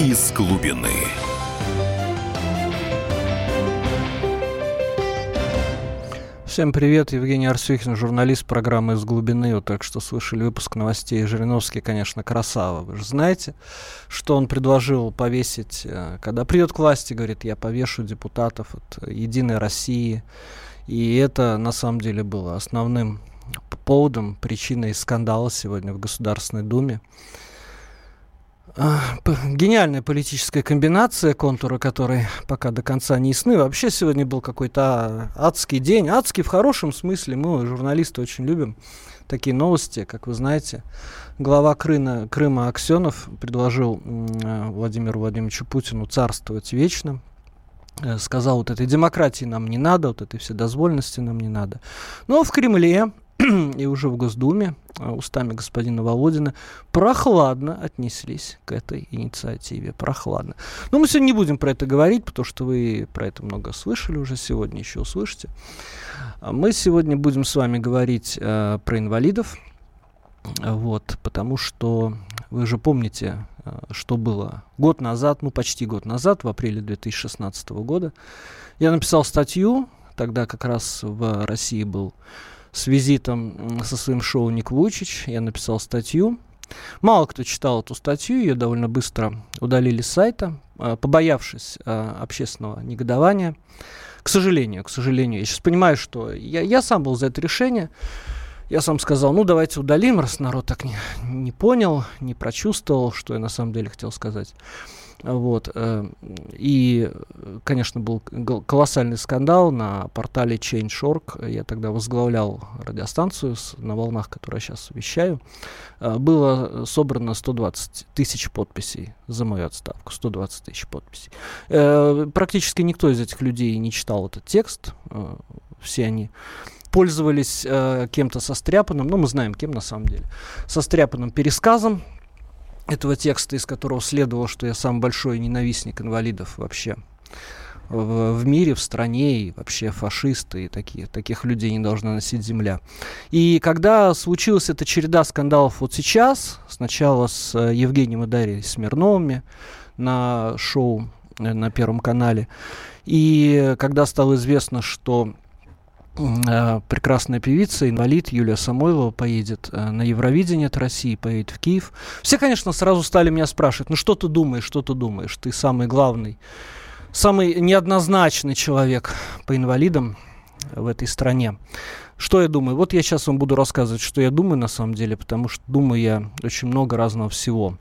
из глубины. Всем привет, Евгений Арсюхин, журналист программы «Из глубины». Вот так что слышали выпуск новостей. Жириновский, конечно, красава. Вы же знаете, что он предложил повесить, э, когда придет к власти, говорит, я повешу депутатов от «Единой России». И это, на самом деле, было основным поводом, причиной скандала сегодня в Государственной Думе. Гениальная политическая комбинация, контуры которой пока до конца не ясны. Вообще сегодня был какой-то адский день. Адский в хорошем смысле. Мы, журналисты, очень любим такие новости, как вы знаете. Глава Крыма, Крыма Аксенов предложил э, Владимиру Владимировичу Путину царствовать вечно. Э, сказал, вот этой демократии нам не надо, вот этой вседозвольности нам не надо. Но в Кремле и уже в Госдуме а, устами господина Володина прохладно отнеслись к этой инициативе. Прохладно. Но мы сегодня не будем про это говорить, потому что вы про это много слышали уже сегодня, еще услышите. А мы сегодня будем с вами говорить э, про инвалидов. Вот, потому что вы же помните, э, что было год назад, ну почти год назад, в апреле 2016 года. Я написал статью, тогда как раз в России был с визитом со своим шоу Ник Вучич. Я написал статью. Мало кто читал эту статью, ее довольно быстро удалили с сайта, а, побоявшись а, общественного негодования. К сожалению, к сожалению, я сейчас понимаю, что я, я сам был за это решение. Я сам сказал, ну давайте удалим, раз народ так не, не понял, не прочувствовал, что я на самом деле хотел сказать. Вот. Э, и, конечно, был колоссальный скандал на портале Change.org. Я тогда возглавлял радиостанцию на волнах, которую сейчас вещаю. Э, было собрано 120 тысяч подписей за мою отставку. 120 тысяч подписей. Э, практически никто из этих людей не читал этот текст. Все они пользовались э, кем-то состряпанным, ну мы знаем кем на самом деле, состряпанным пересказом этого текста, из которого следовало, что я сам большой ненавистник инвалидов вообще в, в мире, в стране, и вообще фашисты, и такие, таких людей не должна носить земля. И когда случилась эта череда скандалов вот сейчас, сначала с э, Евгением и Дарьей Смирновыми на шоу э, на Первом канале, и когда стало известно, что прекрасная певица, инвалид Юлия Самойлова поедет э, на Евровидение от России, поедет в Киев. Все, конечно, сразу стали меня спрашивать, ну что ты думаешь, что ты думаешь? Ты самый главный, самый неоднозначный человек по инвалидам в этой стране. Что я думаю? Вот я сейчас вам буду рассказывать, что я думаю на самом деле, потому что думаю я очень много разного всего.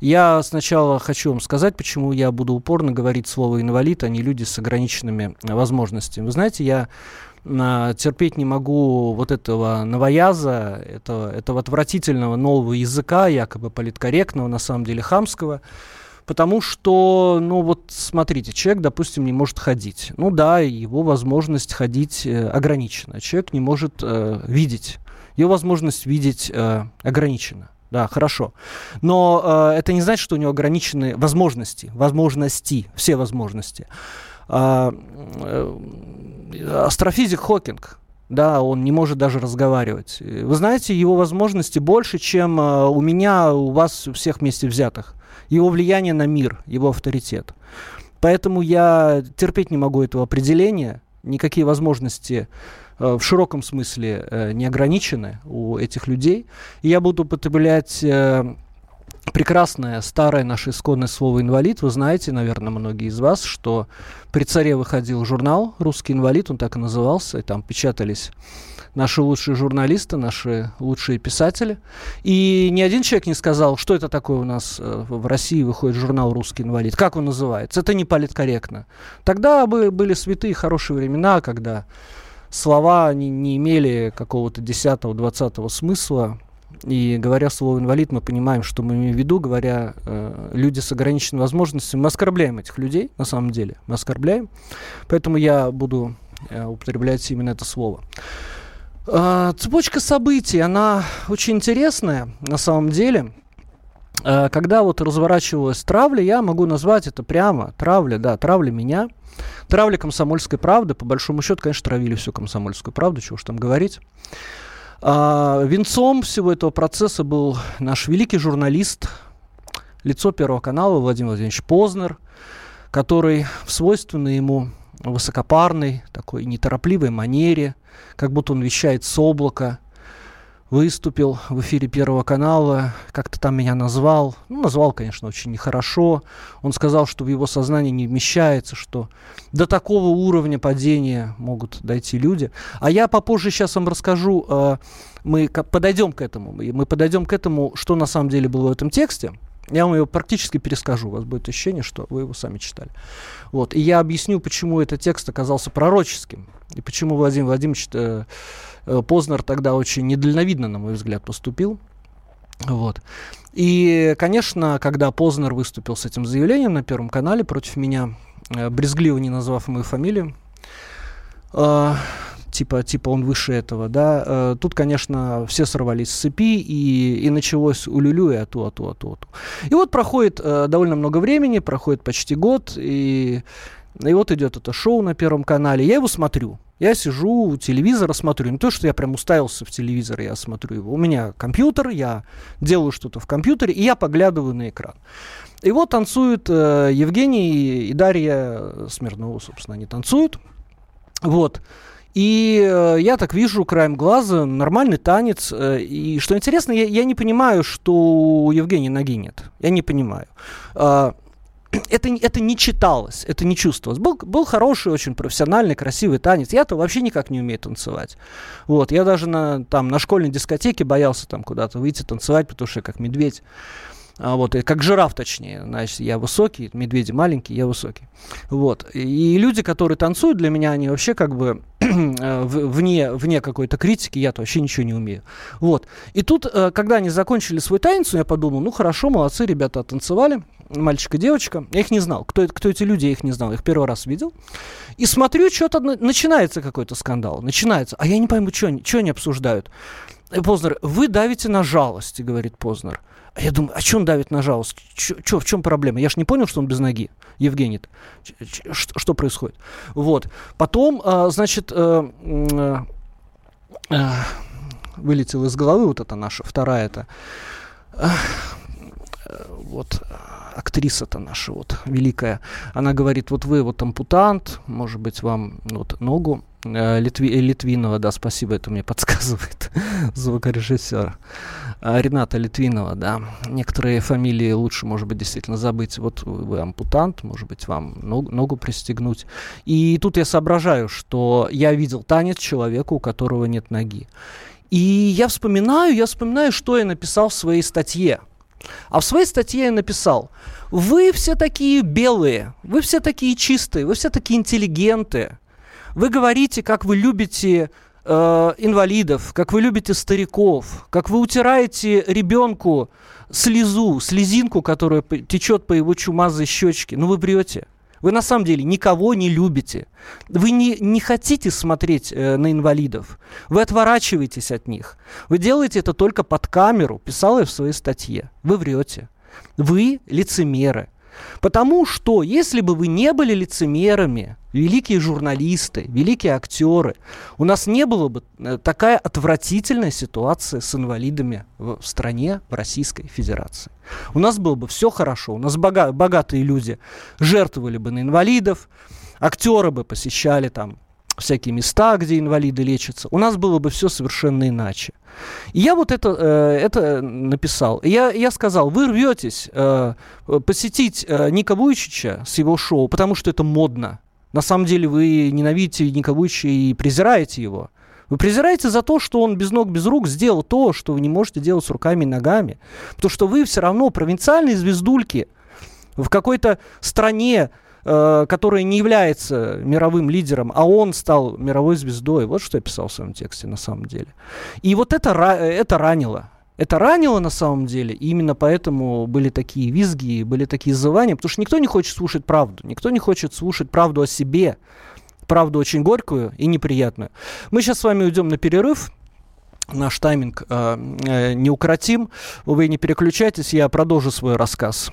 Я сначала хочу вам сказать, почему я буду упорно говорить слово инвалид, а не люди с ограниченными возможностями. Вы знаете, я терпеть не могу вот этого новояза, этого, этого отвратительного нового языка, якобы политкорректного, на самом деле хамского, потому что, ну вот смотрите, человек, допустим, не может ходить. Ну да, его возможность ходить э, ограничена. Человек не может э, видеть. Его возможность видеть э, ограничена. Да, хорошо. Но э, это не значит, что у него ограничены возможности, возможности, все возможности. А, э, астрофизик Хокинг, да, он не может даже разговаривать. Вы знаете, его возможности больше, чем э, у меня, у вас у всех вместе взятых. Его влияние на мир, его авторитет. Поэтому я терпеть не могу этого определения. Никакие возможности э, в широком смысле э, не ограничены у этих людей. И я буду употреблять прекрасное старое наше исконное слово «инвалид». Вы знаете, наверное, многие из вас, что при царе выходил журнал «Русский инвалид», он так и назывался, и там печатались наши лучшие журналисты, наши лучшие писатели. И ни один человек не сказал, что это такое у нас э, в России выходит журнал «Русский инвалид». Как он называется? Это не политкорректно. Тогда бы были святые хорошие времена, когда слова они не имели какого-то 10-20 смысла, и говоря слово инвалид, мы понимаем, что мы имеем в виду, говоря э, люди с ограниченными возможностями. Мы оскорбляем этих людей, на самом деле. Мы оскорбляем. Поэтому я буду э, употреблять именно это слово. Э, цепочка событий, она очень интересная на самом деле. Э, когда вот разворачивалась травля, я могу назвать это прямо травля, да, травля меня. Травля комсомольской правды, по большому счету, конечно, травили всю комсомольскую правду, чего уж там говорить. А, венцом всего этого процесса был наш великий журналист, лицо Первого канала Владимир Владимирович Познер, который в свойственной ему высокопарной, такой неторопливой манере, как будто он вещает с облака, выступил в эфире Первого канала, как-то там меня назвал. Ну, назвал, конечно, очень нехорошо. Он сказал, что в его сознании не вмещается, что до такого уровня падения могут дойти люди. А я попозже сейчас вам расскажу, э, мы подойдем к этому, мы подойдем к этому, что на самом деле было в этом тексте. Я вам его практически перескажу, у вас будет ощущение, что вы его сами читали. Вот. И я объясню, почему этот текст оказался пророческим, и почему Владимир Владимирович э, Познер тогда очень недальновидно, на мой взгляд, поступил. Вот. И, конечно, когда Познер выступил с этим заявлением на Первом канале против меня, э, брезгливо не назвав мою фамилию, э, типа, типа он выше этого, да, э, тут, конечно, все сорвались с цепи, и, и началось улюлю и ату, ату, ату, ату. И вот проходит э, довольно много времени, проходит почти год, и, и вот идет это шоу на Первом канале, я его смотрю. Я сижу у телевизора, смотрю. Не то, что я прям уставился в телевизор, я смотрю его. У меня компьютер, я делаю что-то в компьютере, и я поглядываю на экран. И вот танцуют э, Евгений и Дарья Смирнова, собственно, они танцуют. Вот. И э, я так вижу краем глаза нормальный танец. Э, и что интересно, я, я не понимаю, что у Евгения ноги нет. Я не понимаю. Э, это, это не читалось, это не чувствовалось. Был, был хороший, очень профессиональный, красивый танец. Я-то вообще никак не умею танцевать. Вот, я даже на, там, на школьной дискотеке боялся там куда-то выйти танцевать, потому что я как медведь. А, вот, как жираф, точнее. Значит, я высокий, медведи маленькие, я высокий. Вот. И люди, которые танцуют, для меня они вообще как бы э, вне, вне какой-то критики, я-то вообще ничего не умею. Вот. И тут, э, когда они закончили свой танец, я подумал, ну хорошо, молодцы, ребята танцевали, мальчик и девочка. Я их не знал. Кто, кто эти люди, я их не знал. Я их первый раз видел. И смотрю, что-то начинается какой-то скандал. Начинается. А я не пойму, что они, что они обсуждают. Познер, вы давите на жалость, говорит Познер. А я думаю, а он давит на жалость? Чё, в чем проблема? Я ж не понял, что он без ноги, Евгений. Что, происходит? Вот. Потом, а, значит, э, э, э, вылетела из головы вот эта наша вторая это вот актриса-то наша вот великая, она говорит, вот вы вот ампутант, может быть, вам вот ногу э, Литви, Литвинова, да, спасибо, это мне подсказывает звукорежиссер. А, Рената Литвинова, да. Некоторые фамилии лучше, может быть, действительно забыть. Вот вы ампутант, может быть, вам ногу, ногу пристегнуть. И тут я соображаю, что я видел танец человека, у которого нет ноги. И я вспоминаю, я вспоминаю, что я написал в своей статье. А в своей статье я написал, вы все такие белые, вы все такие чистые, вы все такие интеллигенты. Вы говорите, как вы любите э, инвалидов, как вы любите стариков, как вы утираете ребенку слезу, слезинку, которая течет по его чумазой щечке. Ну вы врете. Вы на самом деле никого не любите. Вы не, не хотите смотреть э, на инвалидов. Вы отворачиваетесь от них. Вы делаете это только под камеру, писал я в своей статье. Вы врете. Вы лицемеры. Потому что, если бы вы не были лицемерами, великие журналисты, великие актеры, у нас не было бы э, такая отвратительная ситуация с инвалидами в стране, в Российской Федерации. У нас было бы все хорошо, у нас бога- богатые люди жертвовали бы на инвалидов, актеры бы посещали там всякие места, где инвалиды лечатся, у нас было бы все совершенно иначе. И я вот это, э, это написал. Я, я сказал, вы рветесь э, посетить э, Ника Вуйчича с его шоу, потому что это модно. На самом деле вы ненавидите Ника Вуйчича и презираете его. Вы презираете за то, что он без ног, без рук сделал то, что вы не можете делать с руками и ногами. Потому что вы все равно провинциальные звездульки в какой-то стране, э, которая не является мировым лидером, а он стал мировой звездой. Вот что я писал в своем тексте на самом деле. И вот это, это ранило. Это ранило на самом деле, и именно поэтому были такие визги, были такие зывания, потому что никто не хочет слушать правду, никто не хочет слушать правду о себе, правду очень горькую и неприятную. Мы сейчас с вами уйдем на перерыв, наш тайминг э, э, неукротим, вы не переключайтесь, я продолжу свой рассказ.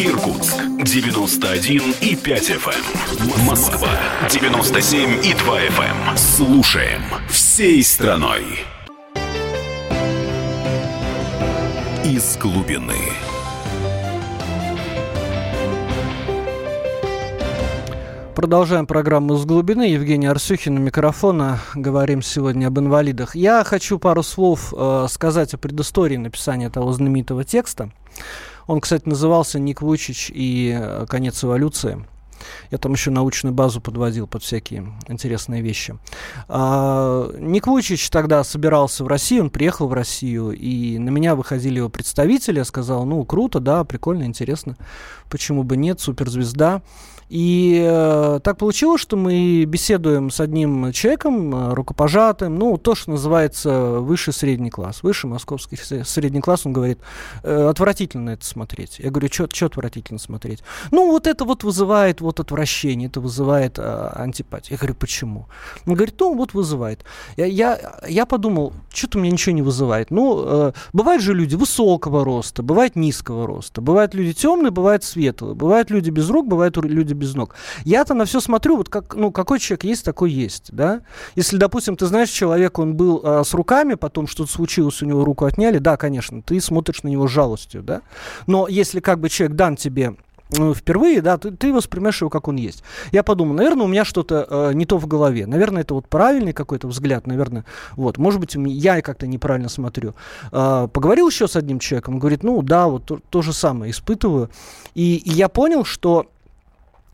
Эм. Иркутск 91 и 5 FM. Эм. Москва 97 и 2 FM. Слушаем всей страной. Из глубины. Продолжаем программу «С глубины». Евгений Арсюхин у микрофона. Говорим сегодня об инвалидах. Я хочу пару слов э, сказать о предыстории написания того знаменитого текста. Он, кстати, назывался «Ник Вучич и э, конец эволюции». Я там еще научную базу подводил под всякие интересные вещи. А, Ник Вучич тогда собирался в Россию, он приехал в Россию, и на меня выходили его представители. Я сказал, ну, круто, да, прикольно, интересно. Почему бы нет, суперзвезда. И э, так получилось, что мы беседуем с одним человеком, э, рукопожатым, ну, то, что называется высший средний класс. Высший московский средний класс, он говорит, э, отвратительно это смотреть. Я говорю, что отвратительно смотреть? Ну, вот это вот вызывает вот отвращение, это вызывает э, антипатию. Я говорю, почему? Он говорит, ну, вот вызывает. Я, я, я подумал, что-то меня ничего не вызывает. Ну, э, бывают же люди высокого роста, бывают низкого роста, бывают люди темные, бывают светлые, бывают люди без рук, бывают люди без ног. Я-то на все смотрю, вот как, ну, какой человек есть, такой есть, да. Если, допустим, ты знаешь, человек, он был а, с руками, потом что-то случилось, у него руку отняли, да, конечно, ты смотришь на него с жалостью, да. Но если как бы человек дан тебе ну, впервые, да, ты, ты воспринимаешь его, как он есть. Я подумал, наверное, у меня что-то э, не то в голове. Наверное, это вот правильный какой-то взгляд, наверное, вот, может быть, я как-то неправильно смотрю. Э, поговорил еще с одним человеком, говорит, ну, да, вот то, то же самое испытываю. И, и я понял, что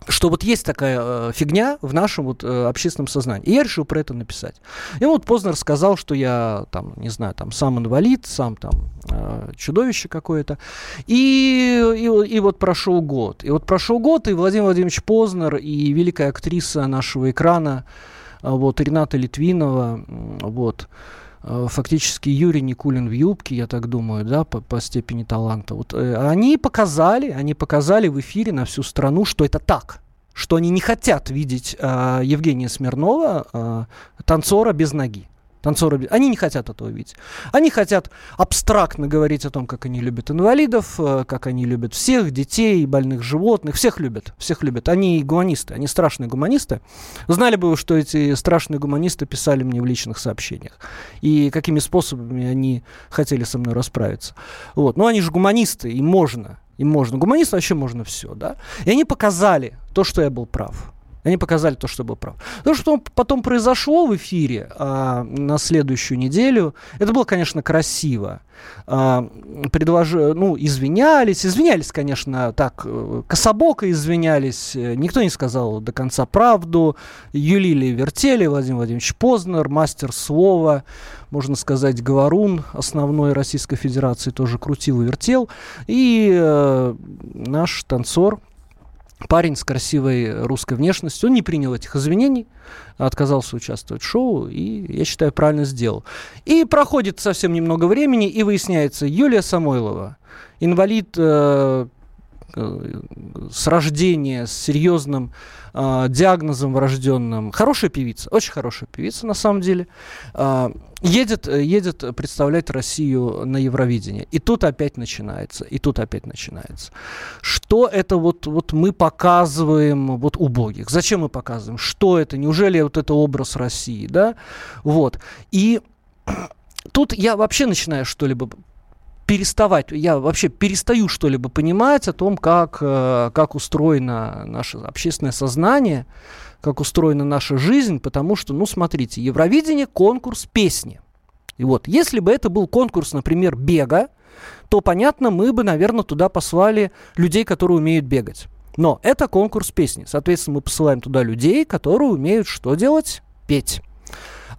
что вот есть такая э, фигня в нашем вот э, общественном сознании. И я решил про это написать. И вот Познер сказал, что я там, не знаю, там сам инвалид, сам там э, чудовище какое-то. И, и, и вот прошел год. И вот прошел год, и Владимир Владимирович Познер, и великая актриса нашего экрана, э, вот Рената Литвинова, вот, фактически Юрий Никулин в юбке, я так думаю, да, по, по степени таланта. Вот, э, они показали, они показали в эфире на всю страну, что это так, что они не хотят видеть э, Евгения Смирнова, э, танцора без ноги танцоры, они не хотят этого видеть. Они хотят абстрактно говорить о том, как они любят инвалидов, э, как они любят всех, детей, больных животных, всех любят, всех любят. Они гуманисты, они страшные гуманисты. Знали бы вы, что эти страшные гуманисты писали мне в личных сообщениях, и какими способами они хотели со мной расправиться. Вот. Но они же гуманисты, им можно, им можно. Гуманистам вообще можно все, да. И они показали то, что я был прав. Они показали то, что был прав. То, что потом произошло в эфире а, на следующую неделю, это было, конечно, красиво. А, предлож... Ну, извинялись. Извинялись, конечно, так, э, кособоко извинялись. Никто не сказал до конца правду. Юлили вертели. Владимир Владимирович Познер, мастер слова, можно сказать, говорун основной Российской Федерации, тоже крутил и вертел. И э, наш танцор, парень с красивой русской внешностью, он не принял этих извинений, отказался участвовать в шоу, и, я считаю, правильно сделал. И проходит совсем немного времени, и выясняется, Юлия Самойлова, инвалид э, с рождения, с серьезным э, диагнозом врожденным. Хорошая певица, очень хорошая певица на самом деле. Э, едет, едет представлять Россию на Евровидении. И тут опять начинается, и тут опять начинается. Что это вот, вот мы показываем вот убогих? Зачем мы показываем? Что это? Неужели вот это образ России, да? Вот. И тут я вообще начинаю что-либо переставать, я вообще перестаю что-либо понимать о том, как, э, как устроено наше общественное сознание, как устроена наша жизнь, потому что, ну, смотрите, Евровидение – конкурс песни. И вот, если бы это был конкурс, например, бега, то, понятно, мы бы, наверное, туда послали людей, которые умеют бегать. Но это конкурс песни. Соответственно, мы посылаем туда людей, которые умеют что делать? Петь.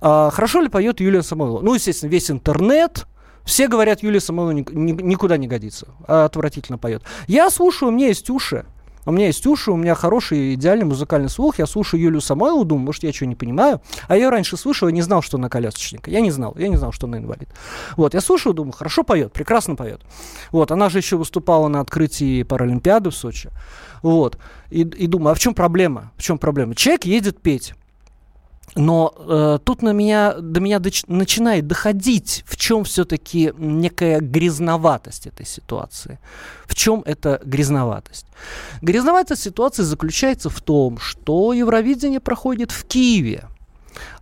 А, хорошо ли поет Юлия Самойлова? Ну, естественно, весь интернет, все говорят, Юлия Самойлова ни, ни, никуда не годится, а отвратительно поет. Я слушаю, у меня есть уши. У меня есть уши, у меня хороший идеальный музыкальный слух. Я слушаю Юлию Самойлову, думаю, может, я что, не понимаю. А я раньше слушал и не знал, что она колясочник. Я не знал, я не знал, что она инвалид. Вот, я слушаю, думаю, хорошо поет, прекрасно поет. Вот, она же еще выступала на открытии Паралимпиады в Сочи. Вот, и, и думаю, а в чем проблема? В чем проблема? Человек едет петь. Но э, тут на меня, до меня доч, начинает доходить, в чем все-таки некая грязноватость этой ситуации. В чем эта грязноватость? Грязноватость ситуации заключается в том, что Евровидение проходит в Киеве.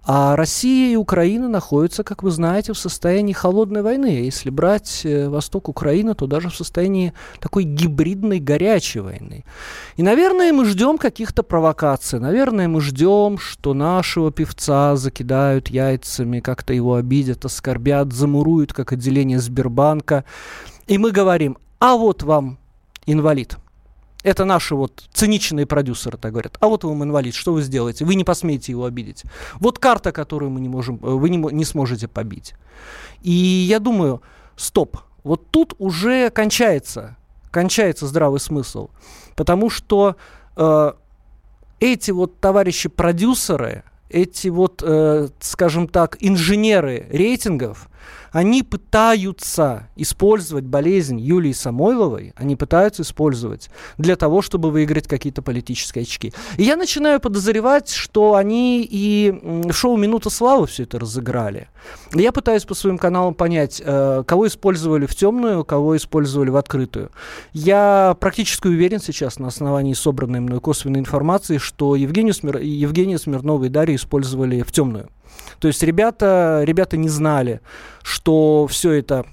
А Россия и Украина находятся, как вы знаете, в состоянии холодной войны. Если брать э, восток Украины, то даже в состоянии такой гибридной горячей войны. И, наверное, мы ждем каких-то провокаций. Наверное, мы ждем, что нашего певца закидают яйцами, как-то его обидят, оскорбят, замуруют, как отделение Сбербанка. И мы говорим, а вот вам инвалид – это наши вот циничные продюсеры так говорят. А вот вам инвалид, что вы сделаете? Вы не посмеете его обидеть. Вот карта, которую мы не можем, э, вы не, не сможете побить. И я думаю, стоп, вот тут уже кончается, кончается здравый смысл. Потому что э, эти вот товарищи продюсеры, эти вот, э, скажем так, инженеры рейтингов, они пытаются использовать болезнь Юлии Самойловой, они пытаются использовать для того, чтобы выиграть какие-то политические очки. И я начинаю подозревать, что они и в шоу «Минута славы» все это разыграли. Я пытаюсь по своим каналам понять, э, кого использовали в темную, кого использовали в открытую. Я практически уверен сейчас на основании собранной мной косвенной информации, что Евгению Смир... Евгения Смирнова и Дарью использовали в темную. То есть ребята, ребята не знали, что все это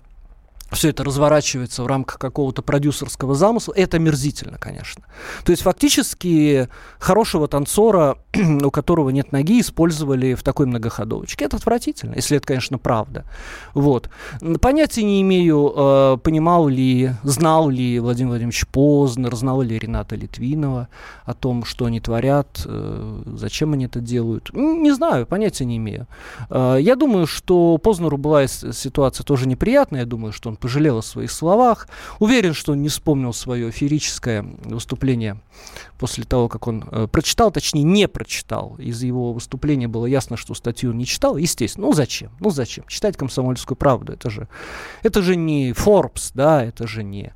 все это разворачивается в рамках какого-то продюсерского замысла, это мерзительно, конечно. То есть фактически хорошего танцора, у которого нет ноги, использовали в такой многоходовочке. Это отвратительно, если это, конечно, правда. Вот. Понятия не имею, э, понимал ли, знал ли Владимир Владимирович Познер, знал ли Рената Литвинова о том, что они творят, э, зачем они это делают. Не знаю, понятия не имею. Э, я думаю, что Познеру была ситуация тоже неприятная, я думаю, что он пожалел о своих словах. Уверен, что он не вспомнил свое эфирическое выступление после того, как он э, прочитал, точнее, не прочитал. Из его выступления было ясно, что статью он не читал. Естественно, ну зачем? Ну зачем? Читать комсомольскую правду, это же, это же не Forbes, да, это же не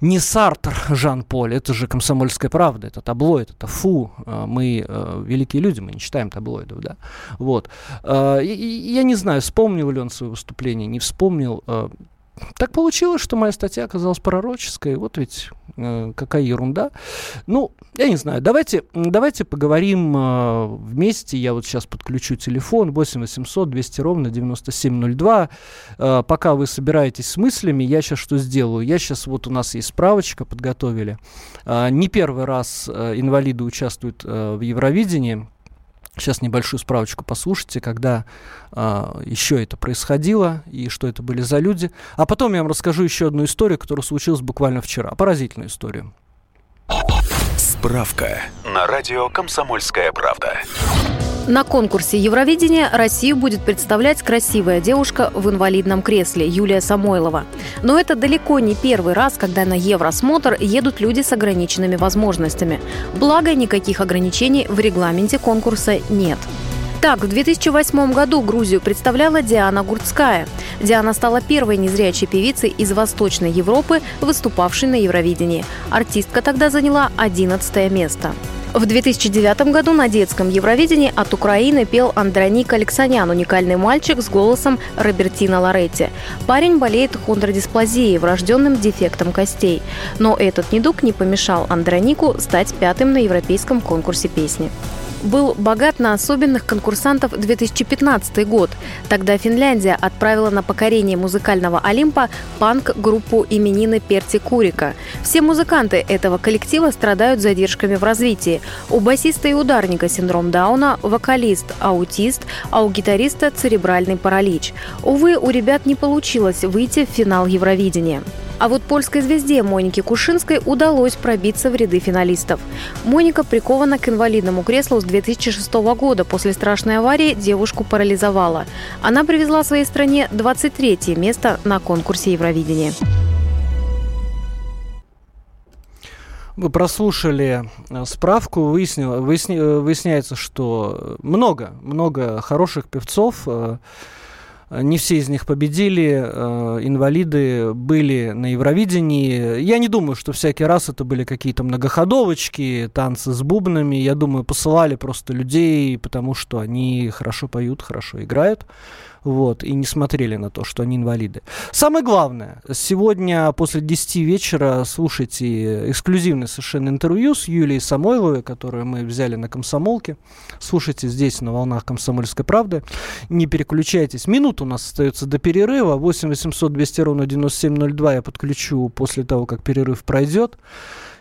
не Сартр Жан-Поль, это же комсомольская правда, это таблоид, это фу, э, мы э, великие люди, мы не читаем таблоидов, да, вот. Э, я не знаю, вспомнил ли он свое выступление, не вспомнил, э, так получилось, что моя статья оказалась пророческой. Вот ведь э, какая ерунда. Ну, я не знаю. Давайте, давайте поговорим э, вместе. Я вот сейчас подключу телефон 8 800 200 ровно 9702. Э, пока вы собираетесь с мыслями, я сейчас что сделаю? Я сейчас, вот у нас есть справочка, подготовили. Э, не первый раз э, инвалиды участвуют э, в Евровидении. Сейчас небольшую справочку послушайте, когда а, еще это происходило и что это были за люди. А потом я вам расскажу еще одну историю, которая случилась буквально вчера. Поразительную историю. Справка на радио «Комсомольская правда». На конкурсе Евровидения Россию будет представлять красивая девушка в инвалидном кресле Юлия Самойлова. Но это далеко не первый раз, когда на Евросмотр едут люди с ограниченными возможностями. Благо, никаких ограничений в регламенте конкурса нет. Так, в 2008 году Грузию представляла Диана Гурцкая. Диана стала первой незрячей певицей из Восточной Европы, выступавшей на Евровидении. Артистка тогда заняла 11 место. В 2009 году на детском Евровидении от Украины пел Андроник Алексанян, уникальный мальчик с голосом Робертина Лоретти. Парень болеет хондродисплазией, врожденным дефектом костей. Но этот недуг не помешал Андронику стать пятым на европейском конкурсе песни был богат на особенных конкурсантов 2015 год. Тогда Финляндия отправила на покорение музыкального Олимпа панк-группу именины Перти Курика. Все музыканты этого коллектива страдают задержками в развитии. У басиста и ударника синдром Дауна, вокалист – аутист, а у гитариста – церебральный паралич. Увы, у ребят не получилось выйти в финал Евровидения. А вот польской звезде Монике Кушинской удалось пробиться в ряды финалистов. Моника прикована к инвалидному креслу с 2006 года. После страшной аварии девушку парализовала. Она привезла своей стране 23 место на конкурсе Евровидения. Вы прослушали э, справку, выяснил, выясни, э, выясняется, что много, много хороших певцов. Э, не все из них победили, инвалиды были на Евровидении. Я не думаю, что всякий раз это были какие-то многоходовочки, танцы с бубнами. Я думаю, посылали просто людей, потому что они хорошо поют, хорошо играют вот, и не смотрели на то, что они инвалиды. Самое главное, сегодня после 10 вечера слушайте эксклюзивное совершенно интервью с Юлией Самойловой, которую мы взяли на комсомолке. Слушайте здесь на волнах комсомольской правды. Не переключайтесь. Минута у нас остается до перерыва. 8 800 200 ровно 9702 я подключу после того, как перерыв пройдет.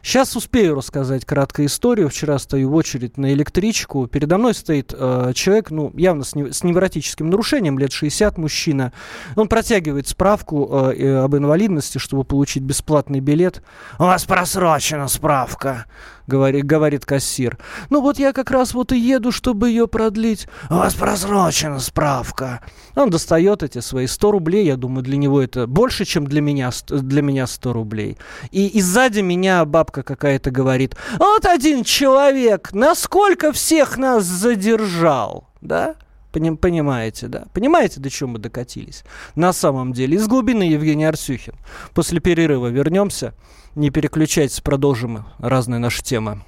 Сейчас успею рассказать краткую историю. Вчера стою в очередь на электричку. Передо мной стоит э, человек, ну, явно с, не, с невротическим нарушением, лет 60, мужчина. Он протягивает справку э, об инвалидности, чтобы получить бесплатный билет. У вас просрочена справка говорит, говорит кассир. Ну вот я как раз вот и еду, чтобы ее продлить. У вас просрочена справка. Он достает эти свои 100 рублей. Я думаю, для него это больше, чем для меня, для меня 100 рублей. И, и сзади меня бабка какая-то говорит, вот один человек, насколько всех нас задержал, да? Понимаете, да? Понимаете, до чего мы докатились? На самом деле, из глубины Евгений Арсюхин. После перерыва вернемся. Не переключайтесь, продолжим разные наши темы.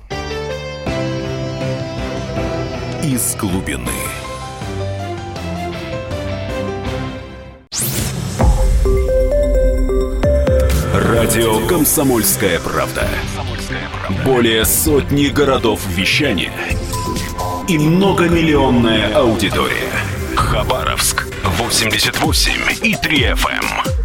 Из глубины. Радио «Комсомольская правда». Более сотни городов вещания и многомиллионная аудитория. Хабаровск 88 и 3 FM.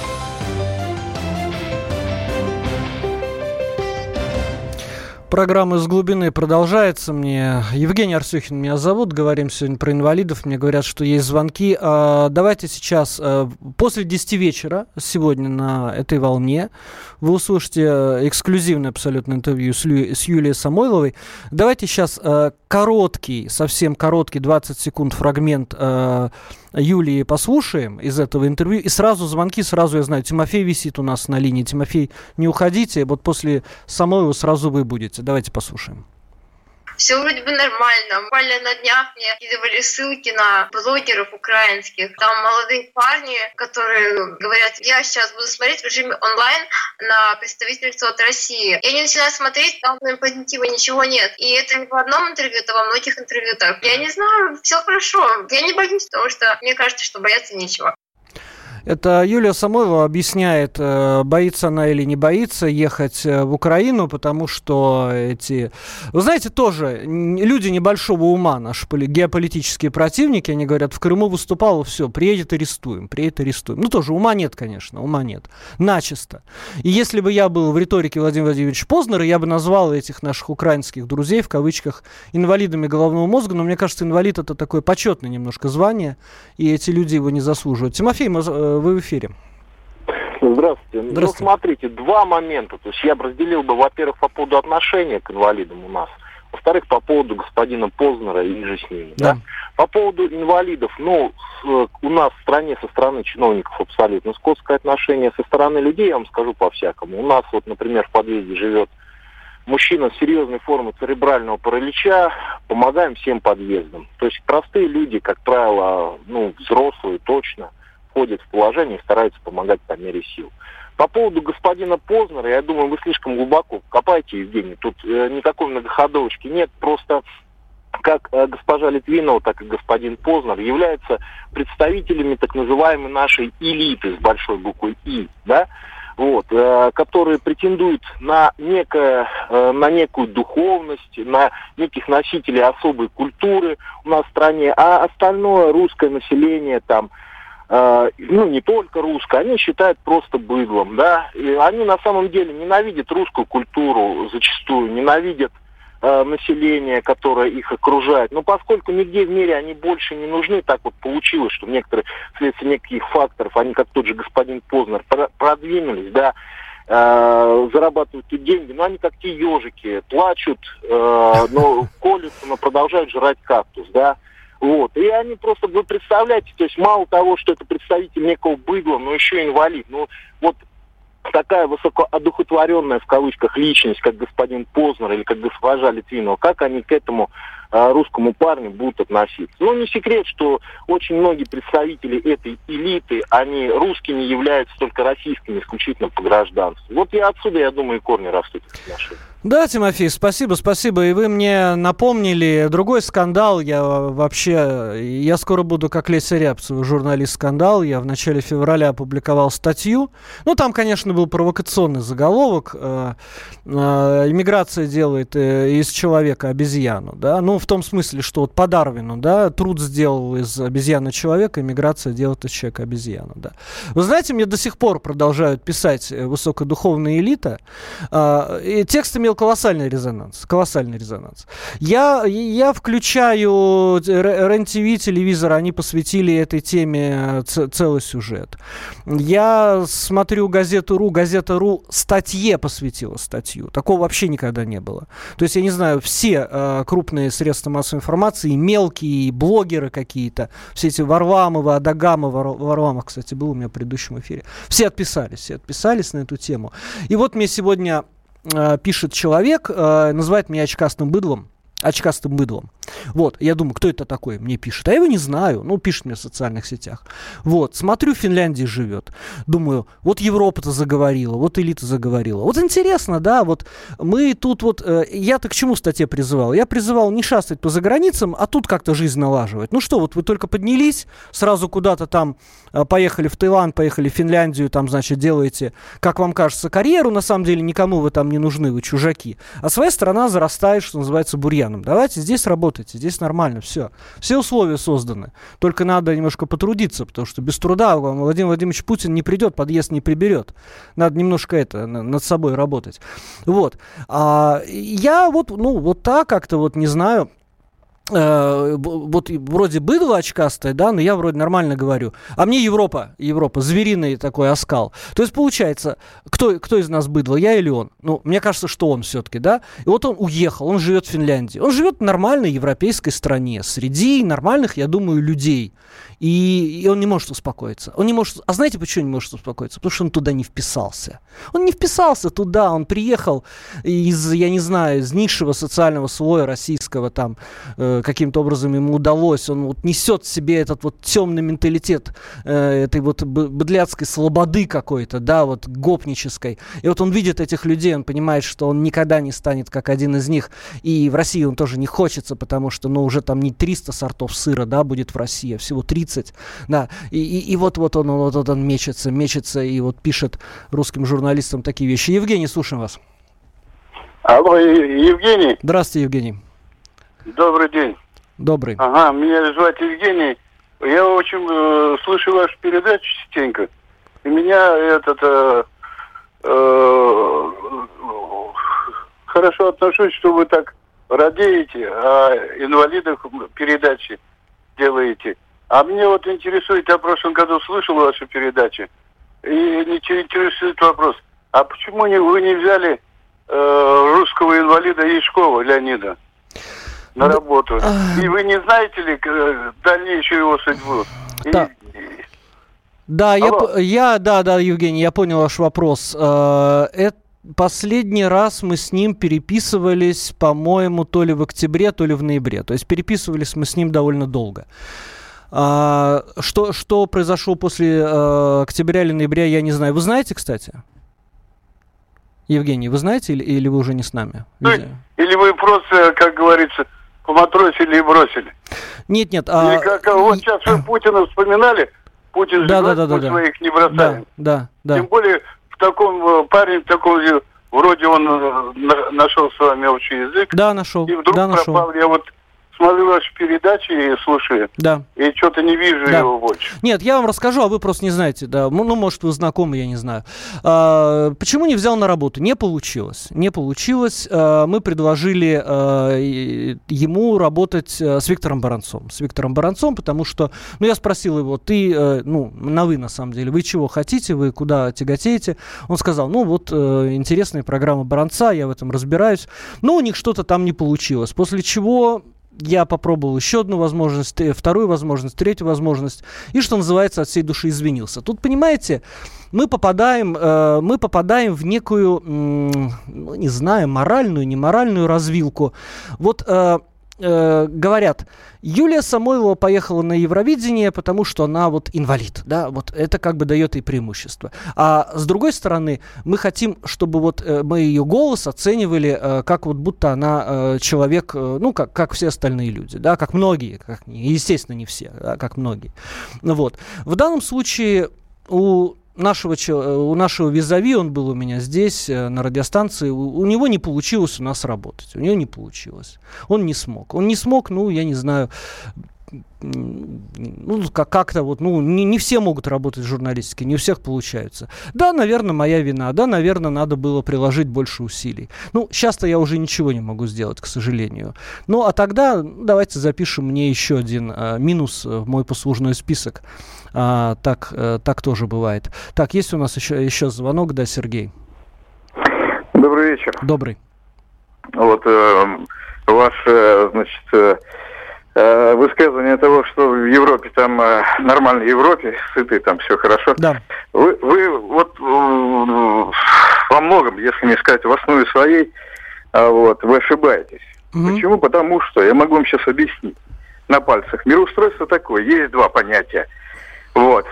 Программа «Из глубины» продолжается. Мне Евгений Арсюхин меня зовут. Говорим сегодня про инвалидов. Мне говорят, что есть звонки. А, давайте сейчас, а, после 10 вечера, сегодня на этой волне, вы услышите э, эксклюзивное абсолютно интервью с, Лю, с Юлией Самойловой. Давайте сейчас а, короткий, совсем короткий, 20 секунд фрагмент а, Юлии послушаем из этого интервью. И сразу звонки, сразу я знаю, Тимофей висит у нас на линии. Тимофей, не уходите, вот после Самойлова сразу вы будете. Давайте послушаем все вроде бы нормально. Буквально на днях мне кидывали ссылки на блогеров украинских. Там молодые парни, которые говорят, я сейчас буду смотреть в режиме онлайн на представительство от России. Я не начинаю смотреть, там позитива ничего нет. И это не в одном интервью, это во многих интервью так. Я не знаю, все хорошо. Я не боюсь, потому что мне кажется, что бояться нечего. Это Юлия Самойлова объясняет, э, боится она или не боится ехать э, в Украину, потому что эти... Вы знаете, тоже люди небольшого ума, наши геополитические противники, они говорят, в Крыму выступало, все, приедет арестуем, приедет арестуем. Ну, тоже ума нет, конечно, ума нет. Начисто. И если бы я был в риторике Владимира Владимировича Познера, я бы назвал этих наших украинских друзей, в кавычках, инвалидами головного мозга, но мне кажется, инвалид это такое почетное немножко звание, и эти люди его не заслуживают. Тимофей, э, вы в эфире. Здравствуйте. Ну, Здравствуйте. Ну, смотрите, два момента. То есть я бы разделил бы, во-первых, по поводу отношения к инвалидам у нас. Во-вторых, по поводу господина Познера и же с ними. Да. Да? По поводу инвалидов, ну, с, у нас в стране со стороны чиновников абсолютно скотское отношение. Со стороны людей, я вам скажу по-всякому. У нас вот, например, в подъезде живет мужчина с серьезной формой церебрального паралича, помогаем всем подъездам. То есть простые люди, как правило, ну, взрослые точно – входят в положение и стараются помогать по мере сил. По поводу господина Познера, я думаю, вы слишком глубоко копаете, Евгений. Тут э, никакой многоходовочки нет. Просто как э, госпожа Литвинова, так и господин Познер являются представителями так называемой нашей элиты с большой буквой «И», да, вот, э, которые претендуют на, некое, э, на некую духовность, на неких носителей особой культуры у нас в стране, а остальное русское население там ну, не только русское, они считают просто быдлом, да, и они на самом деле ненавидят русскую культуру зачастую, ненавидят э, население, которое их окружает. Но поскольку нигде в мире они больше не нужны, так вот получилось, что некоторые, вследствие неких факторов, они, как тот же господин Познер, продвинулись, да, э, зарабатывают тут деньги, но они как те ежики, плачут, э, но колются, но продолжают жрать кактус, да. Вот. И они просто, вы представляете, то есть мало того, что это представитель некого быдла, но еще инвалид. Ну, вот такая высокоодухотворенная в кавычках личность, как господин Познер или как госпожа Литвинова, как они к этому э, русскому парню будут относиться? Ну, не секрет, что очень многие представители этой элиты, они русские не являются только российскими исключительно по гражданству. Вот и отсюда, я думаю, и корни растут отношениях. Да, Тимофей, спасибо, спасибо. И вы мне напомнили другой скандал. Я вообще, я скоро буду как Леся Рябцева, журналист «Скандал». Я в начале февраля опубликовал статью. Ну, там, конечно, был провокационный заголовок. Э, э, иммиграция делает э, из человека обезьяну, да. Ну, в том смысле, что вот по Дарвину, да, труд сделал из обезьяны человека, иммиграция делает из человека обезьяну, да. Вы знаете, мне до сих пор продолжают писать высокодуховная элита. И текст имел колоссальный резонанс. Колоссальный резонанс. Я, я включаю РЕН-ТВ, телевизор, они посвятили этой теме целый сюжет. Я смотрю газету РУ, газета РУ статье посвятила статью. Такого вообще никогда не было. То есть, я не знаю, все э, крупные средства массовой информации, мелкие блогеры какие-то, все эти Варламовы, Адагамы, Вар, кстати, был у меня в предыдущем эфире, все отписались, все отписались на эту тему. И вот мне сегодня э, пишет человек, э, называет меня очкастым быдлом очкастым быдлом. Вот, я думаю, кто это такой мне пишет? А я его не знаю, ну, пишет мне в социальных сетях. Вот, смотрю, в Финляндии живет. Думаю, вот Европа-то заговорила, вот элита заговорила. Вот интересно, да, вот мы тут вот, э, я-то к чему статье призывал? Я призывал не шастать по заграницам, а тут как-то жизнь налаживать. Ну что, вот вы только поднялись, сразу куда-то там э, поехали в Таиланд, поехали в Финляндию, там, значит, делаете, как вам кажется, карьеру, на самом деле никому вы там не нужны, вы чужаки. А своя страна зарастает, что называется, бурьян регионам. Давайте здесь работайте, здесь нормально, все. Все условия созданы. Только надо немножко потрудиться, потому что без труда Владимир Владимирович Путин не придет, подъезд не приберет. Надо немножко это, над собой работать. Вот. А, я вот, ну, вот так как-то вот не знаю, вот вроде быдло очкастое, да, но я вроде нормально говорю. А мне Европа, Европа, звериный такой оскал. То есть получается, кто, кто из нас быдло, я или он? Ну, мне кажется, что он все-таки, да. И вот он уехал, он живет в Финляндии. Он живет в нормальной европейской стране, среди нормальных, я думаю, людей. И, и он не может успокоиться. Он не может... А знаете, почему не может успокоиться? Потому что он туда не вписался. Он не вписался туда, он приехал из, я не знаю, из низшего социального слоя российского, там, э, каким-то образом ему удалось. Он вот несет в себе этот вот темный менталитет э, этой вот быдляцкой слободы какой-то, да, вот гопнической. И вот он видит этих людей, он понимает, что он никогда не станет как один из них. И в России он тоже не хочется, потому что, ну, уже там не 300 сортов сыра, да, будет в России, а всего 30 30, да, и, и, и вот, вот он, вот, вот он мечется, мечется и вот пишет русским журналистам такие вещи. Евгений, слушаем вас. Алло, Евгений. Здравствуйте, Евгений. Добрый день. Добрый. Ага, меня зовут Евгений. Я очень э, слышу вашу передачу частенько. И меня этот э, э, хорошо отношусь, что вы так радеете о инвалидах передачи делаете. А мне вот интересует, я в прошлом году слышал вашу передачу, и интересует вопрос, а почему не, вы не взяли э, русского инвалида Яшкова Леонида на да, работу? А... И вы не знаете ли э, дальнейшую его судьбу? Да. И... Да, я, я, да, да, Евгений, я понял ваш вопрос. Э, это последний раз мы с ним переписывались, по-моему, то ли в октябре, то ли в ноябре. То есть переписывались мы с ним довольно долго. А, что, что произошло после а, октября или ноября, я не знаю. Вы знаете, кстати? Евгений, вы знаете или, или вы уже не с нами? Ну, или вы просто, как говорится, поматросили и бросили? Нет, нет. А... как, вот сейчас вы Путина вспоминали, Путин да, да, да, да, да. своих не бросаем. Да, да, да. Тем более в таком э, парень, в таком вроде он э, нашел с вами общий язык. Да, нашел. И вдруг да, пропал. нашел. Я вот смотрю ваши передачи и слушаю. Да. И что-то не вижу да. его больше. Нет, я вам расскажу, а вы просто не знаете. Да. Ну, ну может, вы знакомы, я не знаю. А, почему не взял на работу? Не получилось. Не получилось. А, мы предложили а, ему работать а, с Виктором Баранцом. С Виктором Баранцом, потому что, ну, я спросил его, ты, а, ну, на вы, на самом деле, вы чего хотите, вы куда тяготеете? Он сказал, ну, вот а, интересная программа Баранца, я в этом разбираюсь. Но у них что-то там не получилось. После чего я попробовал еще одну возможность, вторую возможность, третью возможность, и, что называется, от всей души извинился. Тут, понимаете, мы попадаем, э, мы попадаем в некую, э, не знаю, моральную, неморальную развилку. Вот э, э, говорят, Юлия Самойлова поехала на Евровидение, потому что она вот инвалид, да, вот это как бы дает ей преимущество. А с другой стороны, мы хотим, чтобы вот э, мы ее голос оценивали э, как вот будто она э, человек, э, ну, как, как все остальные люди, да, как многие, как, естественно, не все, да, как многие. Вот. В данном случае у нашего, э, у нашего визави, он был у меня здесь, э, на радиостанции, у, у него не получилось у нас работать. У него не получилось. Он не смог. Он не смог, ну, я не знаю, ну, как-то вот, ну, не, не все могут работать в журналистике, не у всех получается. Да, наверное, моя вина, да, наверное, надо было приложить больше усилий. Ну, сейчас-то я уже ничего не могу сделать, к сожалению. Ну, а тогда давайте запишем мне еще один а, минус в мой послужной список. А, так, а, так тоже бывает. Так, есть у нас еще, еще звонок, да, Сергей? Добрый вечер. Добрый. Вот э, ваш, э, значит, э, высказывание того, что в Европе там э, нормальной Европе, сыты, там все хорошо. Да. Вы, вы вот э, во многом, если не сказать в основе своей, э, вот, вы ошибаетесь. Угу. Почему? Потому что, я могу вам сейчас объяснить на пальцах. Мироустройство такое, есть два понятия. Вот.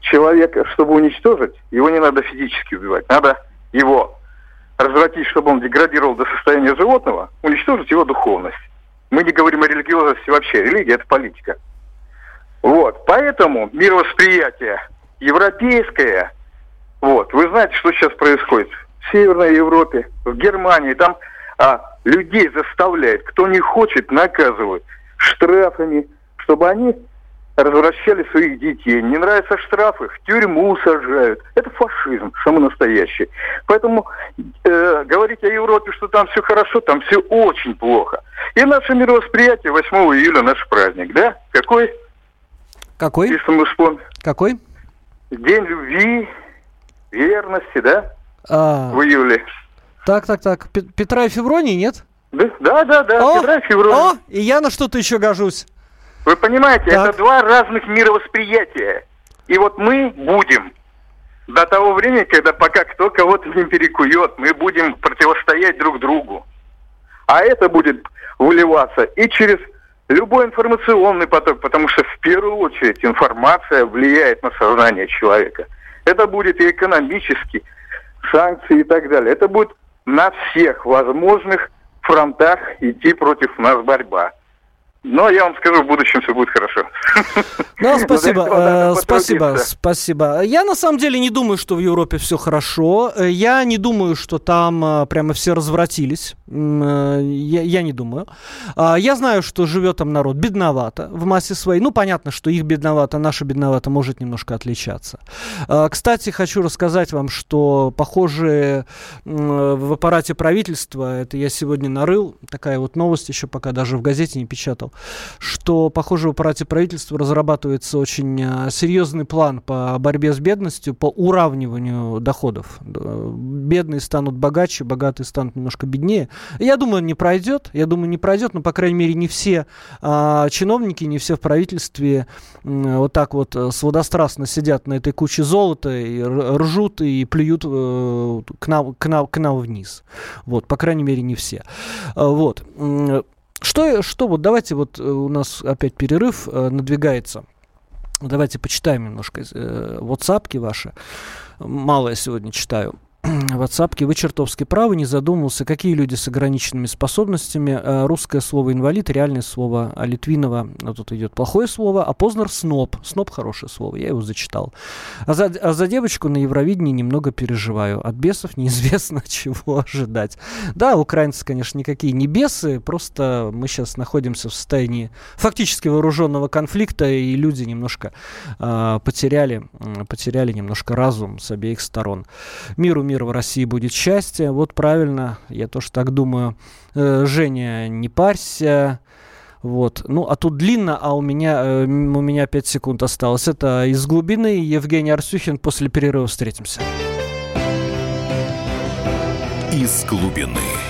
Человека, чтобы уничтожить, его не надо физически убивать, надо его развратить, чтобы он деградировал до состояния животного, уничтожить его духовность. Мы не говорим о религиозности вообще. Религия – это политика. Вот. Поэтому мировосприятие европейское, вот, вы знаете, что сейчас происходит в Северной Европе, в Германии, там а, людей заставляют, кто не хочет, наказывают штрафами, чтобы они развращали своих детей. Не нравятся штрафы, в тюрьму сажают. Это фашизм, самый настоящий. Поэтому э, говорить о Европе, что там все хорошо, там все очень плохо. И наше мировосприятие 8 июля наш праздник, да? Какой? Какой? Если мы вспомним. Какой? День любви, верности, да? А... В июле. Так, так, так. Петра и Февронии нет? Да, да, да, О, Петра и Февронии. О, и я на что-то еще гожусь. Вы понимаете, так. это два разных мировосприятия. И вот мы будем до того времени, когда пока кто кого-то не перекует, мы будем противостоять друг другу. А это будет выливаться и через любой информационный поток, потому что в первую очередь информация влияет на сознание человека. Это будет и экономически, санкции и так далее. Это будет на всех возможных фронтах идти против нас борьба. Но я вам скажу, в будущем все будет хорошо. Ну, спасибо, э, спасибо, спасибо. Я на самом деле не думаю, что в Европе все хорошо. Э, я не думаю, что там э, прямо все развратились. Я, я не думаю. А, я знаю, что живет там народ бедновато в массе своей. Ну, понятно, что их бедновато, наше бедновато может немножко отличаться. А, кстати, хочу рассказать вам, что похожие в аппарате правительства, это я сегодня нарыл, такая вот новость еще пока даже в газете не печатал, что, похоже, в аппарате правительства разрабатывается очень а, серьезный план по борьбе с бедностью, по уравниванию доходов. Бедные станут богаче, богатые станут немножко беднее. Я думаю, не пройдет. Я думаю, не пройдет, но, по крайней мере, не все а, чиновники, не все в правительстве вот так вот э, сводострастно сидят на этой куче золота и ржут и плюют а, к, нам, к, нам, к нам вниз. Вот, по крайней мере, не все. Вот. Что, что вот давайте вот э, у нас опять перерыв э, надвигается. Давайте почитаем немножко э, WhatsApp ваши. Мало я сегодня читаю. в WhatsApp, вы чертовски правы, не задумывался, какие люди с ограниченными способностями. Э, русское слово инвалид, реальное слово, а Литвинова, вот тут идет плохое слово, а Познер сноб. Сноб хорошее слово, я его зачитал. А за, а за девочку на Евровидении немного переживаю. От бесов неизвестно, чего ожидать. Да, украинцы, конечно, никакие не бесы, просто мы сейчас находимся в состоянии фактически вооруженного конфликта, и люди немножко э, потеряли, потеряли немножко разум с обеих сторон. Миру мира в России будет счастье. Вот правильно, я тоже так думаю. Э, Женя, не парься. Вот. Ну, а тут длинно, а у меня, э, у меня 5 секунд осталось. Это из глубины. Евгений Арсюхин. После перерыва встретимся. Из глубины.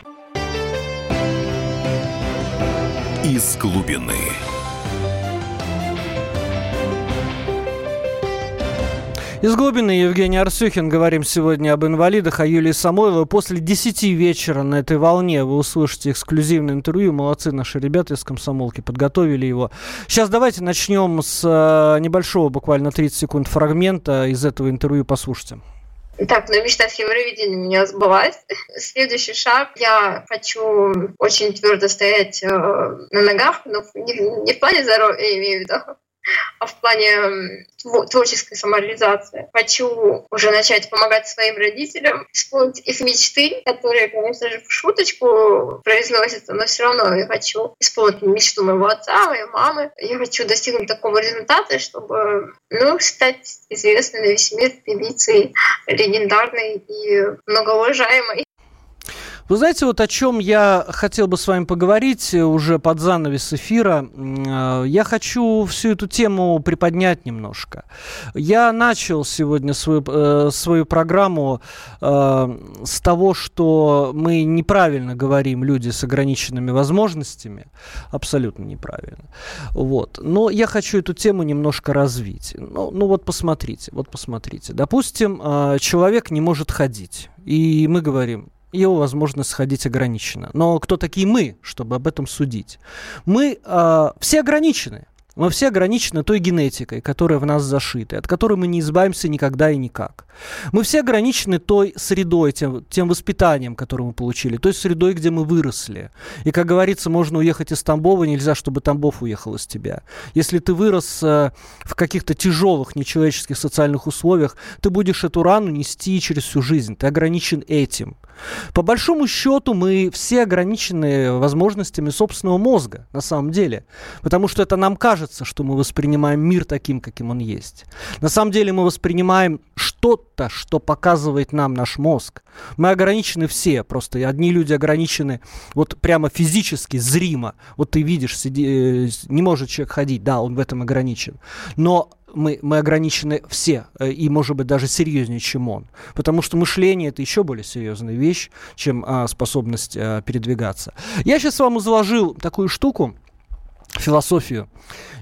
Из глубины. Из глубины Евгений Арсюхин. Говорим сегодня об инвалидах, о Юлии Самойловой. После 10 вечера на этой волне вы услышите эксклюзивное интервью. Молодцы наши ребята из комсомолки, подготовили его. Сейчас давайте начнем с э, небольшого, буквально 30 секунд фрагмента из этого интервью. Послушайте. Так, но мечта с Евровидения у меня сбылась. Следующий шаг. Я хочу очень твердо стоять э, на ногах, но не, не в плане здоровья, я имею в виду, а в плане творческой самореализации. Хочу уже начать помогать своим родителям, исполнить их мечты, которые, конечно же, в шуточку произносятся, но все равно я хочу исполнить мечту моего отца, моей мамы. Я хочу достигнуть такого результата, чтобы ну, стать известной на весь мир певицей, легендарной и многоуважаемой. Вы знаете, вот о чем я хотел бы с вами поговорить уже под занавес эфира. Э, я хочу всю эту тему приподнять немножко. Я начал сегодня свою, э, свою программу э, с того, что мы неправильно говорим люди с ограниченными возможностями. Абсолютно неправильно. Вот. Но я хочу эту тему немножко развить. Ну, ну вот посмотрите, вот посмотрите. Допустим, человек не может ходить. И мы говорим, его возможность сходить ограничена. Но кто такие мы, чтобы об этом судить? Мы э, все ограничены. Мы все ограничены той генетикой, которая в нас зашита, от которой мы не избавимся никогда и никак. Мы все ограничены той средой, тем, тем воспитанием, которое мы получили, той средой, где мы выросли. И, как говорится, можно уехать из Тамбова, нельзя, чтобы Тамбов уехал из тебя. Если ты вырос э, в каких-то тяжелых, нечеловеческих социальных условиях, ты будешь эту рану нести через всю жизнь. Ты ограничен этим. По большому счету мы все ограничены возможностями собственного мозга, на самом деле. Потому что это нам кажется, что мы воспринимаем мир таким, каким он есть. На самом деле мы воспринимаем что-то, что показывает нам наш мозг. Мы ограничены все, просто одни люди ограничены вот прямо физически, зримо. Вот ты видишь, сиди, э, не может человек ходить, да, он в этом ограничен. Но мы, мы ограничены все, э, и, может быть, даже серьезнее, чем он. Потому что мышление – это еще более серьезная вещь, чем а, способность а, передвигаться. Я сейчас вам изложил такую штуку, философию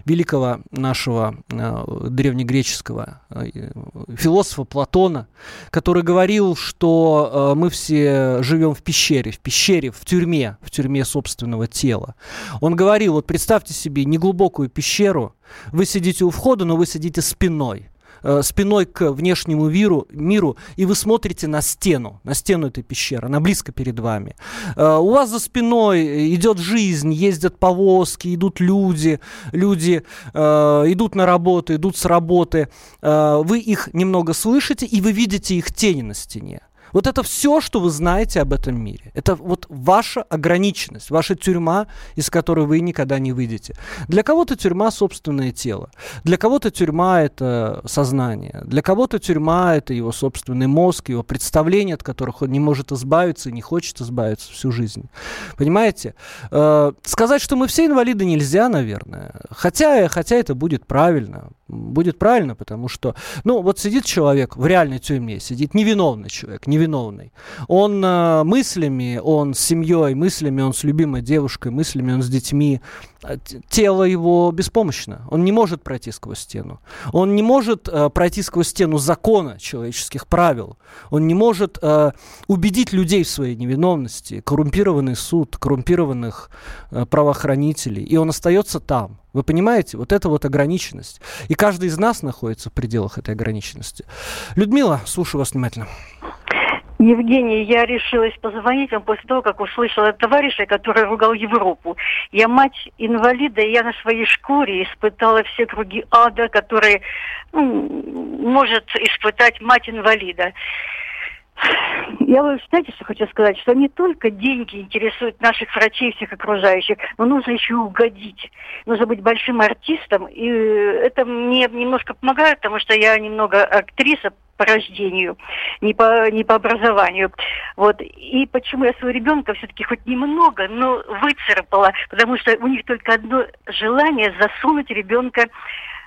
великого нашего э, древнегреческого э, философа Платона, который говорил, что э, мы все живем в пещере, в пещере, в тюрьме, в тюрьме собственного тела. Он говорил, вот представьте себе неглубокую пещеру, вы сидите у входа, но вы сидите спиной э, спиной к внешнему миру, миру, и вы смотрите на стену, на стену этой пещеры, она близко перед вами. Э, у вас за спиной идет жизнь, ездят повозки, идут люди, люди э, идут на работу, идут с работы. Э, вы их немного слышите, и вы видите их тени на стене. Вот это все, что вы знаете об этом мире. Это вот ваша ограниченность, ваша тюрьма, из которой вы никогда не выйдете. Для кого-то тюрьма – собственное тело. Для кого-то тюрьма – это сознание. Для кого-то тюрьма – это его собственный мозг, его представления, от которых он не может избавиться и не хочет избавиться всю жизнь. Понимаете? Э, сказать, что мы все инвалиды нельзя, наверное. Хотя, хотя это будет правильно. Будет правильно, потому что, ну, вот сидит человек в реальной тюрьме, сидит невиновный человек, невиновный. Он э, мыслями, он с семьей, мыслями, он с любимой девушкой, мыслями, он с детьми. А тело его беспомощно. Он не может пройти сквозь стену. Он не может э, пройти сквозь стену закона человеческих правил. Он не может э, убедить людей в своей невиновности. Коррумпированный суд, коррумпированных э, правоохранителей. И он остается там. Вы понимаете? Вот это вот ограниченность. И каждый из нас находится в пределах этой ограниченности. Людмила, слушаю вас внимательно. Евгений, я решилась позвонить вам после того, как услышала товарища, который ругал Европу. Я мать инвалида, и я на своей шкуре испытала все круги ада, которые ну, может испытать мать инвалида. Я вы знаете, что хочу сказать, что не только деньги интересуют наших врачей всех окружающих, но нужно еще угодить. Нужно быть большим артистом, и это мне немножко помогает, потому что я немного актриса по рождению, не по, не по образованию. Вот. И почему я своего ребенка все-таки хоть немного, но выцарапала, потому что у них только одно желание засунуть ребенка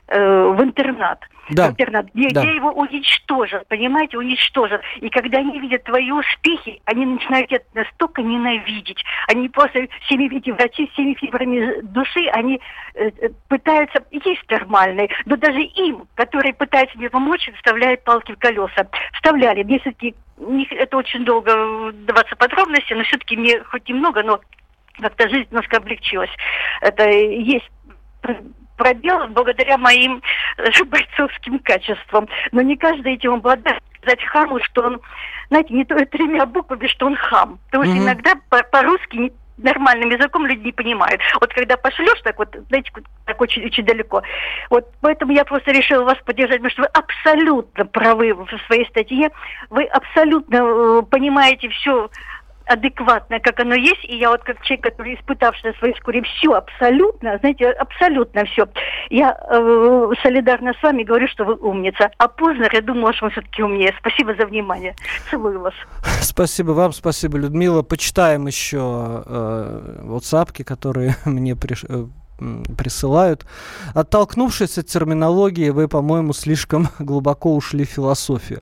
э, в интернат. Да. Интернат, где, да. где его уничтожат, понимаете, уничтожат. И когда они видят твои успехи, они начинают это настолько ненавидеть. Они просто всеми эти врачи, всеми фибрами души, они э, э, пытаются есть нормальные, но даже им, которые пытаются мне помочь, вставляют палки в колеса. Вставляли. Мне все-таки это очень долго даваться подробности, но все-таки мне хоть немного, но как-то жизнь немножко облегчилась. Это есть пробел благодаря моим э, бойцовским качествам. Но не каждый этим обладает. Сказать хаму, что он, знаете, не то тремя буквами, что он хам. Потому что mm-hmm. иногда по-русски не, нормальным языком люди не понимают. Вот когда пошлешь так вот, знаете, так очень, очень далеко. Вот поэтому я просто решила вас поддержать, потому что вы абсолютно правы в своей статье. Вы абсолютно э, понимаете все адекватное, как оно есть, и я вот как человек, который испытавший на своей шкуре все абсолютно, знаете, абсолютно все, я э, солидарна с вами говорю, что вы умница. А поздно, я думала, что вы все-таки умнее. Спасибо за внимание. Целую вас. Спасибо вам, спасибо, Людмила. Почитаем еще э, WhatsApp, которые мне приш... Присылают. Оттолкнувшись от терминологии, вы, по-моему, слишком глубоко ушли в философию.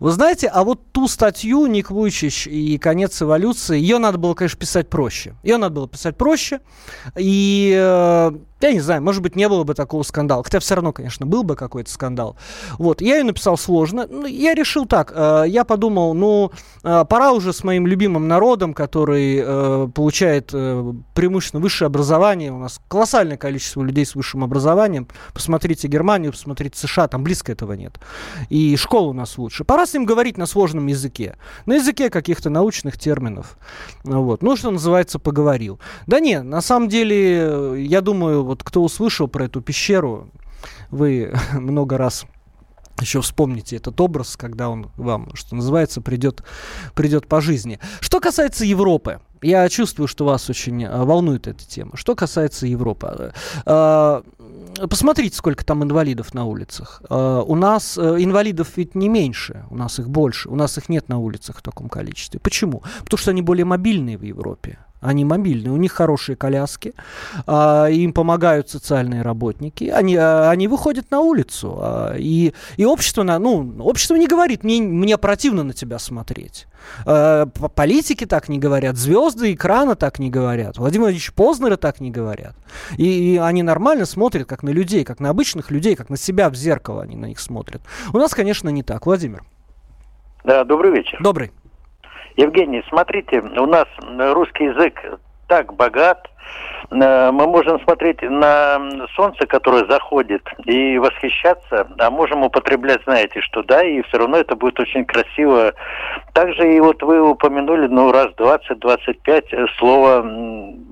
Вы знаете, а вот ту статью Ник Вуйчич и конец эволюции, ее надо было, конечно, писать проще. Ее надо было писать проще. И э, я не знаю, может быть, не было бы такого скандала. Хотя все равно, конечно, был бы какой-то скандал. Вот, я ее написал сложно. Ну, я решил так. Э, я подумал, ну, э, пора уже с моим любимым народом, который э, получает э, преимущественно высшее образование. У нас колоссальное количество людей с высшим образованием. Посмотрите Германию, посмотрите США, там близко этого нет. И школа у нас лучше. Пора с ним говорить на сложном языке. На языке каких-то научных терминов. Вот. Ну, что называется, поговорил. Да не, на самом деле, я думаю, вот кто услышал про эту пещеру, вы много раз еще вспомните этот образ, когда он вам, что называется, придет, придет по жизни. Что касается Европы, я чувствую, что вас очень а, волнует эта тема. Что касается Европы, э, посмотрите, сколько там инвалидов на улицах. Э, у нас э, инвалидов ведь не меньше, у нас их больше. У нас их нет на улицах в таком количестве. Почему? Потому что они более мобильные в Европе. Они мобильные, у них хорошие коляски, а, им помогают социальные работники, они, а, они выходят на улицу, а, и, и общество, на, ну, общество не говорит, мне, мне противно на тебя смотреть. А, политики так не говорят, звезды экрана так не говорят, Владимир Владимирович Познера так не говорят. И, и они нормально смотрят, как на людей, как на обычных людей, как на себя в зеркало они на них смотрят. У нас, конечно, не так. Владимир. Да, добрый вечер. Добрый. Евгений, смотрите, у нас русский язык так богат, э, мы можем смотреть на солнце, которое заходит, и восхищаться, а можем употреблять, знаете, что да, и все равно это будет очень красиво. Также и вот вы упомянули, ну, раз 20-25 слово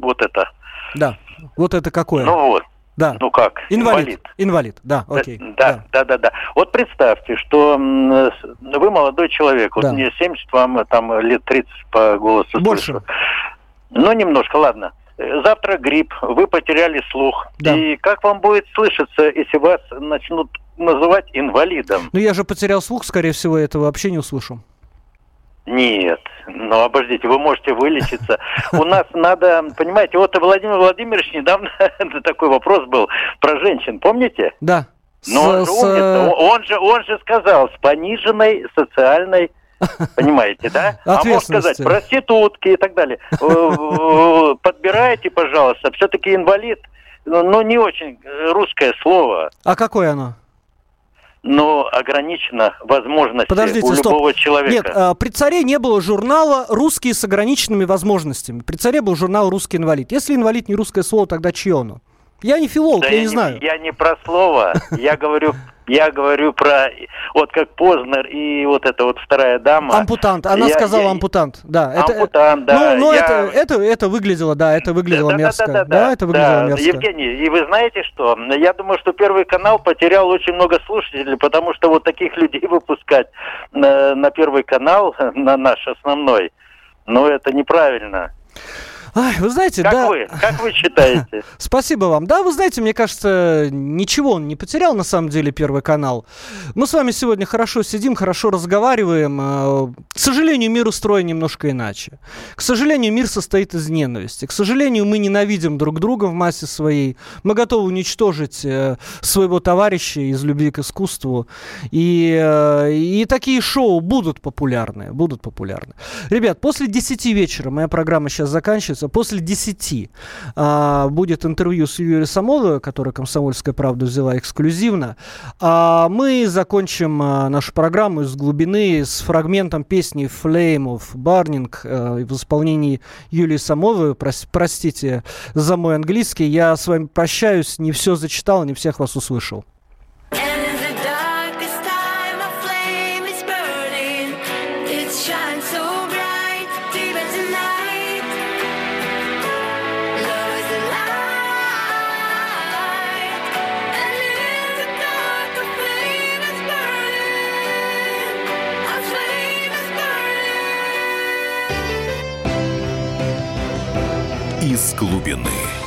вот это. Да, вот это какое? Ну вот. Да. Ну как? Инвалид. Инвалид, да, окей. Да, да, да, да. да. Вот представьте, что вы молодой человек, да. вот мне 70, вам там лет 30 по голосу Больше. Слышу. Ну, немножко, ладно. Завтра грипп, вы потеряли слух. Да. И как вам будет слышаться, если вас начнут называть инвалидом? Ну, я же потерял слух, скорее всего, этого вообще не услышу. Нет, ну обождите, вы можете вылечиться. У нас надо, понимаете, вот Владимир Владимирович недавно такой вопрос был про женщин, помните? Да. Но он, же умница, он же он же сказал с пониженной социальной Понимаете, да? А можно сказать, проститутки и так далее. Э, э, подбирайте, пожалуйста. Все-таки инвалид, ну, не очень русское слово. А какое оно? Но ограничена возможность Подождите, у любого стоп. человека. Нет, а, при царе не было журнала «Русские с ограниченными возможностями». При царе был журнал «Русский инвалид». Если инвалид не русское слово, тогда чье оно? Я не филолог, да я, я не знаю. Я не про слово, я говорю я говорю про вот как Познер и вот эта вот вторая дама. Ампутант. Она я, сказала я, ампутант. Да. Ампутант, это, да. Ну, ну я... это, это, это выглядело, да, это выглядело да, мерзко. Да, да, да, да, это выглядело да. мерзко. Евгений, и вы знаете что? Я думаю, что Первый канал потерял очень много слушателей, потому что вот таких людей выпускать на, на Первый канал, на наш основной, ну это неправильно. Ай, вы знаете, как да... Вы? Как вы считаете? Спасибо вам. Да, вы знаете, мне кажется, ничего он не потерял, на самом деле, Первый канал. Мы с вами сегодня хорошо сидим, хорошо разговариваем. Э, к сожалению, мир устроен немножко иначе. К сожалению, мир состоит из ненависти. К сожалению, мы ненавидим друг друга в массе своей. Мы готовы уничтожить э, своего товарища из любви к искусству. И, э, и такие шоу будут популярны. Будут популярны. Ребят, после 10 вечера моя программа сейчас заканчивается закончится. После 10 а, будет интервью с Юрием Самоловой, которое «Комсомольская правда» взяла эксклюзивно. А мы закончим а, нашу программу из глубины с фрагментом песни «Flame of Burning» а, в исполнении Юлии Самойловой. Прос, простите за мой английский. Я с вами прощаюсь, не все зачитал, не всех вас услышал. Из глубины.